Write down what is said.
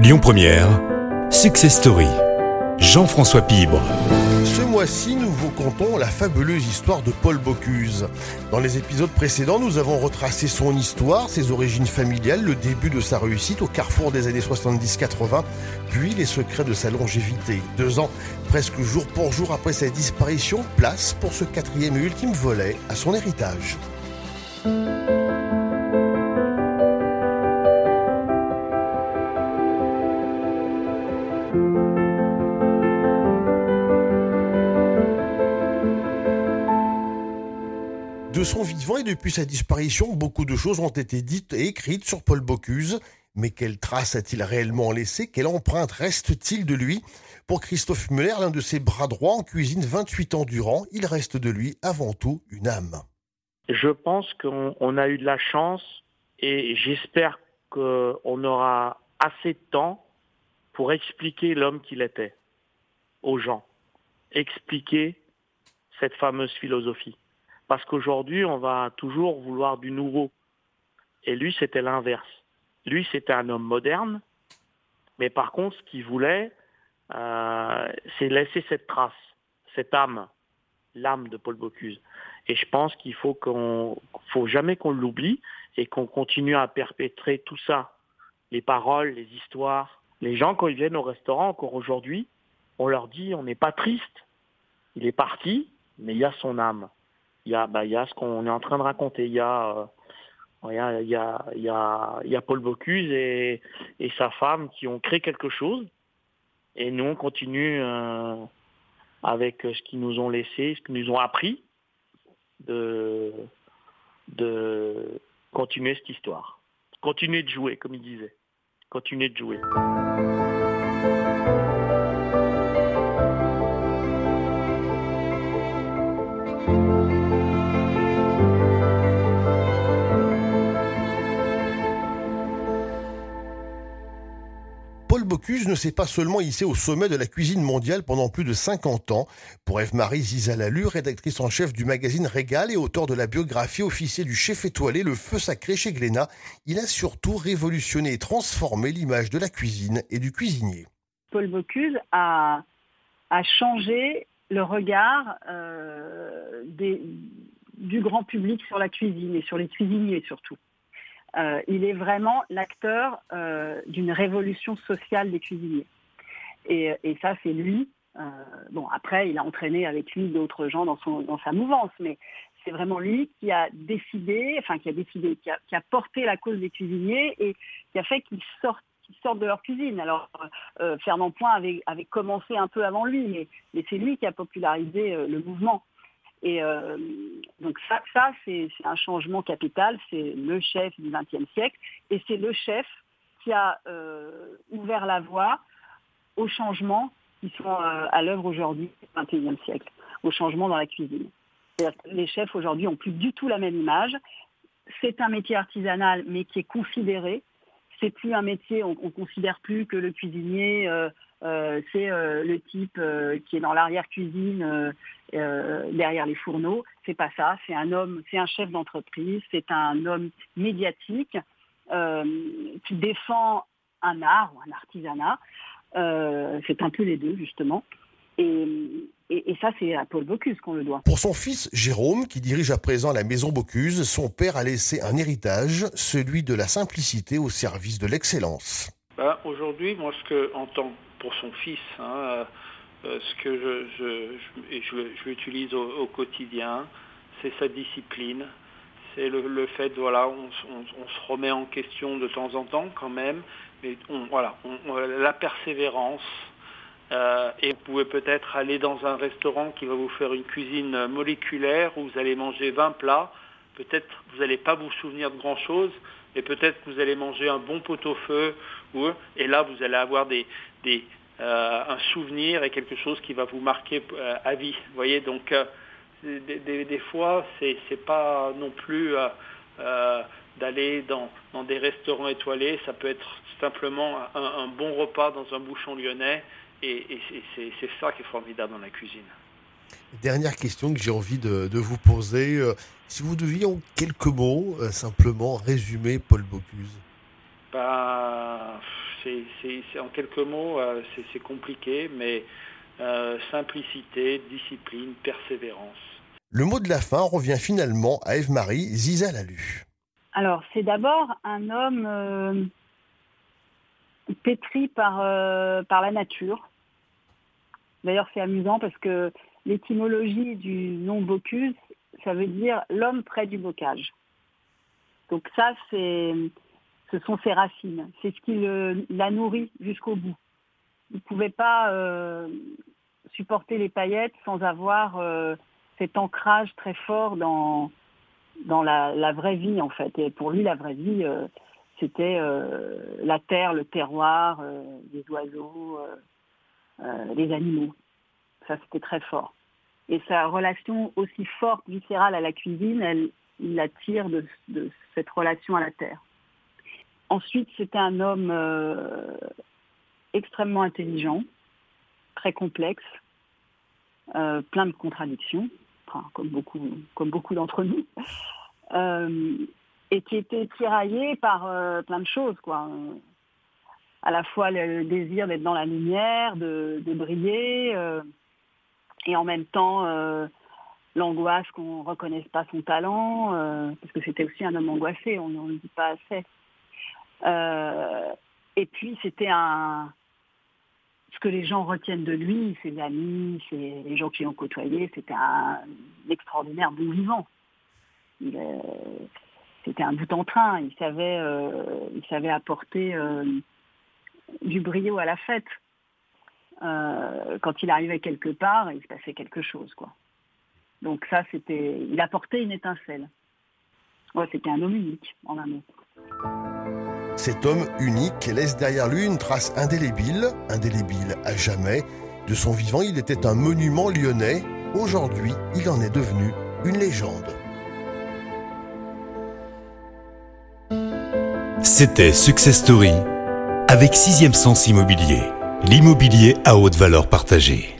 Lyon Première, Success Story. Jean-François Pibre. Ce mois-ci, nous vous contons la fabuleuse histoire de Paul Bocuse. Dans les épisodes précédents, nous avons retracé son histoire, ses origines familiales, le début de sa réussite au carrefour des années 70-80, puis les secrets de sa longévité. Deux ans, presque jour pour jour après sa disparition, place pour ce quatrième et ultime volet à son héritage. Son vivant et depuis sa disparition, beaucoup de choses ont été dites et écrites sur Paul Bocuse. Mais quelle trace a-t-il réellement laissé? Quelle empreinte reste-t-il de lui? Pour Christophe Muller, l'un de ses bras droits en cuisine 28 ans durant, il reste de lui avant tout une âme. Je pense qu'on a eu de la chance et j'espère qu'on aura assez de temps pour expliquer l'homme qu'il était aux gens, expliquer cette fameuse philosophie. Parce qu'aujourd'hui, on va toujours vouloir du nouveau. Et lui, c'était l'inverse. Lui, c'était un homme moderne, mais par contre, ce qu'il voulait, euh, c'est laisser cette trace, cette âme, l'âme de Paul Bocuse. Et je pense qu'il faut qu'on, faut jamais qu'on l'oublie et qu'on continue à perpétrer tout ça, les paroles, les histoires. Les gens, quand ils viennent au restaurant, encore aujourd'hui, on leur dit, on n'est pas triste. Il est parti, mais il y a son âme il y a, bah, y a ce qu'on est en train de raconter. Il y a, euh, il y a, il y a, Paul Bocuse et, et sa femme qui ont créé quelque chose. Et nous, on continue euh, avec ce qu'ils nous ont laissé, ce qu'ils nous ont appris, de, de continuer cette histoire. Continuer de jouer, comme il disait. Continuer de jouer. Bocuse ne s'est pas seulement hissé au sommet de la cuisine mondiale pendant plus de 50 ans. Pour Eve-Marie Zizalalu, rédactrice en chef du magazine Régal et auteur de la biographie officielle du chef étoilé Le Feu Sacré chez Glénat, il a surtout révolutionné et transformé l'image de la cuisine et du cuisinier. Paul Bocuse a, changé le regard euh, du grand public sur la cuisine et sur les cuisiniers surtout. Euh, il est vraiment l'acteur euh, d'une révolution sociale des cuisiniers. Et, ça, c'est lui. Euh, bon, après, il a entraîné avec lui d'autres gens dans, sa mouvance, mais c'est vraiment lui qui a décidé, enfin qui a décidé, qui a, porté la cause des cuisiniers et qui a fait qu'ils sortent de leur cuisine. Alors, Fernand Point avait, commencé un peu avant lui, mais, c'est lui qui a popularisé le mouvement. Et euh, donc ça, c'est un changement capital, c'est le chef du XXe siècle, et c'est le chef qui a euh, ouvert la voie aux changements qui sont euh, à l'œuvre aujourd'hui, au XXIe siècle, aux changements dans la cuisine. Les chefs aujourd'hui ont plus du tout la même image. C'est un métier artisanal, mais qui est considéré. C'est plus un métier, on, on considère plus que le cuisinier euh, c'est euh, le type euh, qui est dans l'arrière-cuisine, derrière les fourneaux. C'est pas ça. C'est un homme, c'est un chef d'entreprise, c'est un homme médiatique qui défend un art ou un artisanat. c'est un peu les deux justement. Et, et, et, ça, c'est à Paul Bocuse qu'on le doit. Pour son fils Jérôme, qui dirige à présent la maison Bocuse, son père a laissé un héritage, celui de la simplicité au service de l'excellence. Ben, Aujourd'hui, moi, ce que, en tant pour son fils, hein, euh, ce que je, je, je, l'utilise au, quotidien, c'est sa discipline, c'est le, fait, voilà, on, on, se remet en question de temps en temps quand même, mais voilà, la persévérance. Euh, et vous pouvez peut-être aller dans un restaurant qui va vous faire une cuisine moléculaire où vous allez manger 20 plats. Peut-être vous n'allez pas vous souvenir de grand-chose, mais peut-être que vous allez manger un bon pot-au-feu, et là vous allez avoir euh, un souvenir et quelque chose qui va vous marquer euh, à vie. Vous voyez, donc euh, des, fois, c'est c'est pas non plus d'aller dans, des restaurants étoilés, ça peut être simplement un, bon repas dans un bouchon lyonnais, et c'est ça qui est formidable dans la cuisine. Dernière question que j'ai envie de, de, vous poser. Si vous deviez en quelques mots simplement résumer Paul Bocuse bah, c'est, en quelques mots, c'est, compliqué, mais simplicité, discipline, persévérance. Le mot de la fin revient finalement à Eve-Marie Ziza-Lalu. Alors, c'est d'abord un homme pétri par, par la nature. D'ailleurs, c'est amusant parce que l'étymologie du nom Bocuse, ça veut dire l'homme près du bocage. Donc ça, ce sont ses racines. C'est ce qui l'a nourri jusqu'au bout. Il ne pouvait pas euh, supporter les paillettes sans avoir euh, cet ancrage très fort dans, dans la, vraie vie, en fait. Et pour lui, la vraie vie, euh, c'était la terre, le terroir, les oiseaux, les animaux. Ça, c'était très fort. Et sa relation aussi forte, viscérale à la cuisine, elle, il la tire de, cette relation à la terre. Ensuite, c'était un homme euh, extrêmement intelligent, très complexe, euh, plein de contradictions, comme beaucoup, comme beaucoup d'entre nous, euh, et qui était tiraillé par plein de choses, quoi. À la fois le désir d'être dans la lumière, de, de briller, et en même temps l'angoisse qu'on ne reconnaisse pas son talent, euh, parce que c'était aussi un homme angoissé, on ne le dit pas assez. Euh, et puis c'était un... Ce que les gens retiennent de lui, ses amis, les gens qui l'ont côtoyé, c'était un, extraordinaire bon vivant. C'était un bout en train, il savait, euh, il savait apporter du brio à la fête. Quand il arrivait quelque part, il se passait quelque chose, quoi. Donc ça, c'était, il apportait une étincelle. Ouais, c'était un homme unique, en un mot. Cet homme unique laisse derrière lui une trace indélébile, indélébile à jamais. De son vivant, il était un monument lyonnais. Aujourd'hui, il en est devenu une légende. C'était Success Story avec Sixième Sens Immobilier, l'immobilier à haute valeur partagée.